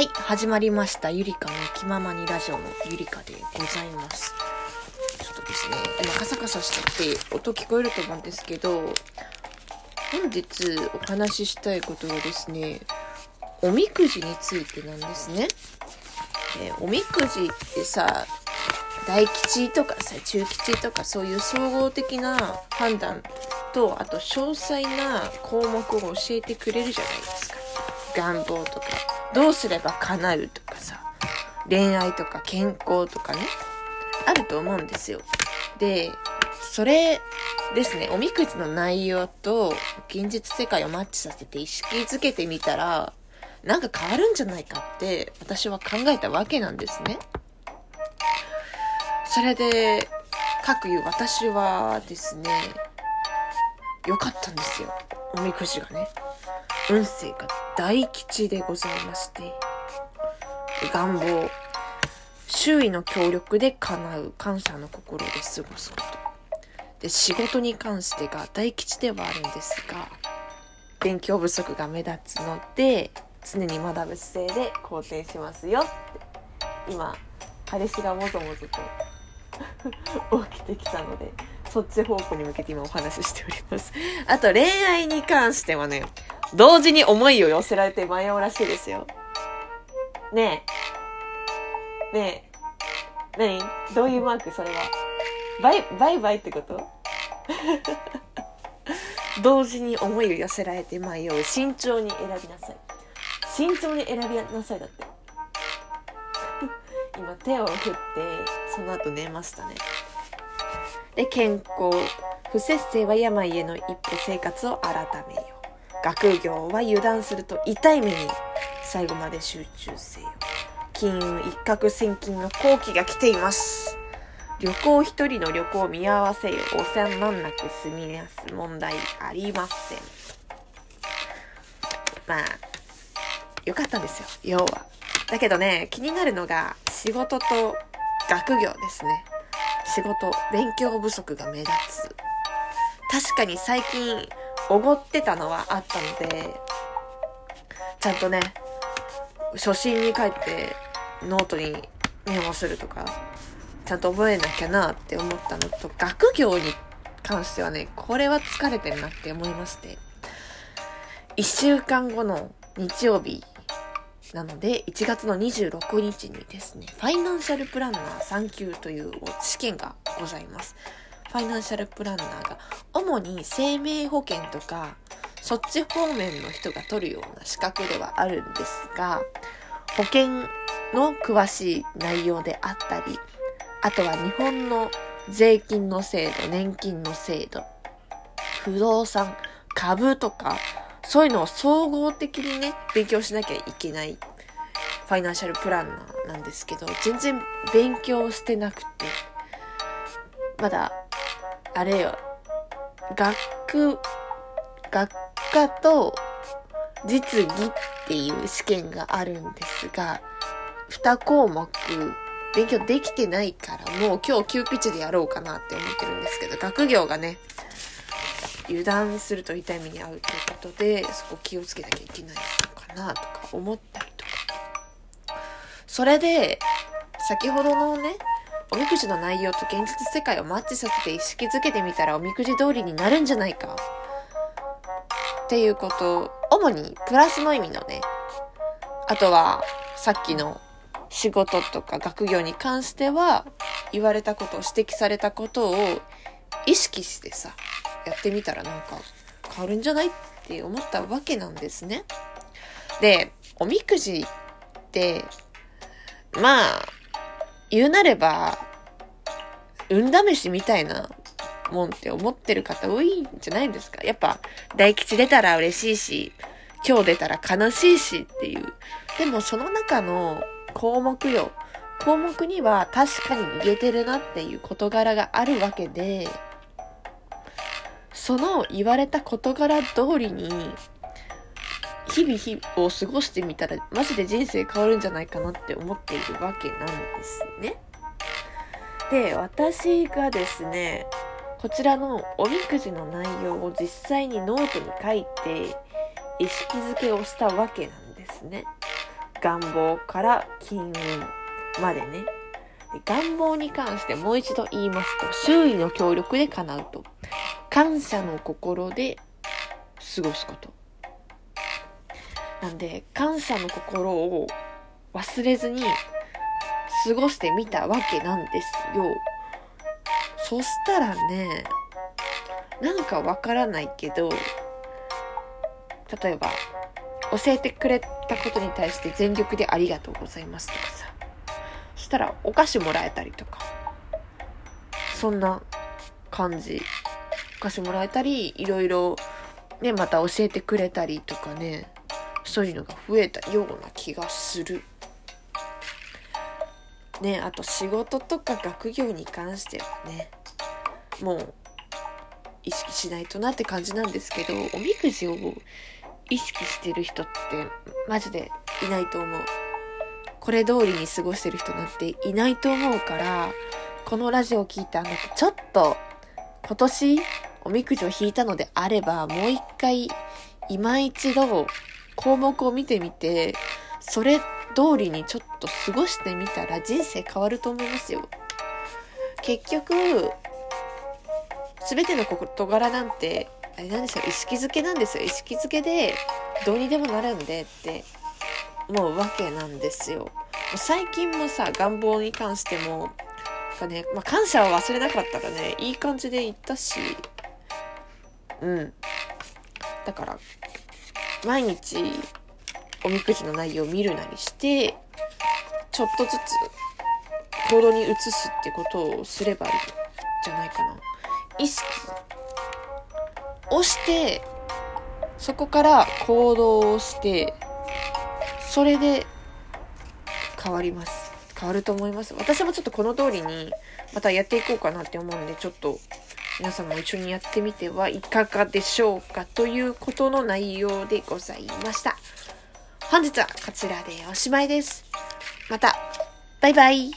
はい、始まりました。ゆりかの気ままにラジオのゆりかでございます。ちょっとですね、今カサカサしてて音聞こえると思うんですけど、本日お話ししたいことはですね、おみくじについてなんですね。えーおみくじってさ、大吉とかさ、中吉とかそういう総合的な判断と、あと詳細な項目を教えてくれるじゃないですか。願望とか、どうすれば叶うとかさ、恋愛とか健康とかね、あると思うんですよ。で、それですね、おみくじの内容と現実世界をマッチさせて意識づけてみたら、なんか変わるんじゃないかって私は考えたわけなんですね。それで、各言う私はですね、良かったんですよ。おみくじがね。運勢が大吉でございまして、願望、周囲の協力で叶う感謝の心で過ごすこと。で、仕事に関してが大吉ではあるんですが、勉強不足が目立つので、常に学ぶ姿勢で肯定しますよって。今、彼氏がもぞもぞと 起きてきたので、そっち方向に向けて今お話ししております。あと恋愛に関してはね、同時に思いを寄せられて迷うらしいですよ。ねえ。ねえ。何？どういうマーク？それは。バイ、バイバイってこと？同時に思いを寄せられて迷う。慎重に選びなさい。慎重に選びなさいだって。今手を振って、その後寝ましたね。で、健康。不節制は病への一歩生活を改めよう。学業は油断すると痛い目に最後まで集中せよ。金運一攫千金の好機が来ています。旅行一人の旅行見合わせよ。お世話なんなく済みやす問題ありません。まあ、よかったんですよ、要は。だけどね、気になるのが仕事と学業ですね。仕事、勉強不足が目立つ。確かに最近、おごってたのはあったので、ちゃんとね、初心に帰ってノートにメモするとか、ちゃんと覚えなきゃなって思ったのと、学業に関してはね、これは疲れてるなって思いまして、1週間後の日曜日なので、1月の26日にですね、ファイナンシャルプランナー3級という試験がございます。ファイナンシャルプランナーが、主に生命保険とか、そっち方面の人が取るような資格ではあるんですが、保険の詳しい内容であったり、あとは日本の税金の制度、年金の制度、不動産、株とか、そういうのを総合的にね、勉強しなきゃいけないファイナンシャルプランナーなんですけど、全然勉強してなくて、まだ、あれよ、学、学科と実技っていう試験があるんですが、2項目勉強できてないから、もう今日急ピッチでやろうかなって思ってるんですけど、学業がね、油断すると痛い目に遭うということで、そこ気をつけなきゃいけないのかなとか思ったりとか。それで、先ほどのね、おみくじの内容と現実世界をマッチさせて意識づけてみたらおみくじ通りになるんじゃないか。っていうこと、主にプラスの意味のね、あとはさっきの仕事とか学業に関しては言われたことを指摘されたことを意識してさ、やってみたらなんか変わるんじゃないって思ったわけなんですね。で、おみくじって、まあ、言うなれば、運試しみたいなもんって思ってる方多いんじゃないですか。やっぱ、大吉出たら嬉しいし、今日出たら悲しいしっていう。でもその中の項目よ。項目には確かに言えてるなっていう事柄があるわけで、その言われた事柄通りに、日々日々を過ごしてみたら、マジで人生変わるんじゃないかなって思っているわけなんですね。で、私がですね、こちらのおみくじの内容を実際にノートに書いて、意識づけをしたわけなんですね。願望から金運までね。で願望に関してもう一度言いますと、周囲の協力で叶うと。感謝の心で過ごすこと。なんで、感謝の心を忘れずに過ごしてみたわけなんですよ。そしたらね、なんかわからないけど、例えば、教えてくれたことに対して全力でありがとうございますとかさ。そしたらお菓子もらえたりとか。そんな感じ。お菓子もらえたり、いろいろね、また教えてくれたりとかね。そういうのが増えたような気がする。ね、あと仕事とか学業に関してはね、もう意識しないとなって感じなんですけど、おみくじを意識してる人ってマジでいないと思う。これ通りに過ごしてる人なんていないと思うから、このラジオを聞いたあなた、ちょっと今年おみくじを引いたのであれば、もう一回今一度項目を見てみて、それって通りにちょっと過ごしてみたら人生変わると思いますよ。結局、すべての事柄なんて、あれなんですよ、意識づけなんですよ。意識づけで、どうにでもなるんでって思うわけなんですよ。最近もさ、願望に関しても、なんかね、まあ、感謝を忘れなかったらね、いい感じで言ったし、うん。だから、毎日、おみくじの内容を見るなりして、ちょっとずつ行動に移すってことをすればいいんじゃないかな。意識をして、そこから行動をして、それで変わります。変わると思います。私もちょっとこの通りにまたやっていこうかなって思うんで、ちょっと皆さんも一緒にやってみてはいかがでしょうかということの内容でございました。本日はこちらでおしまいです。また、バイバイ。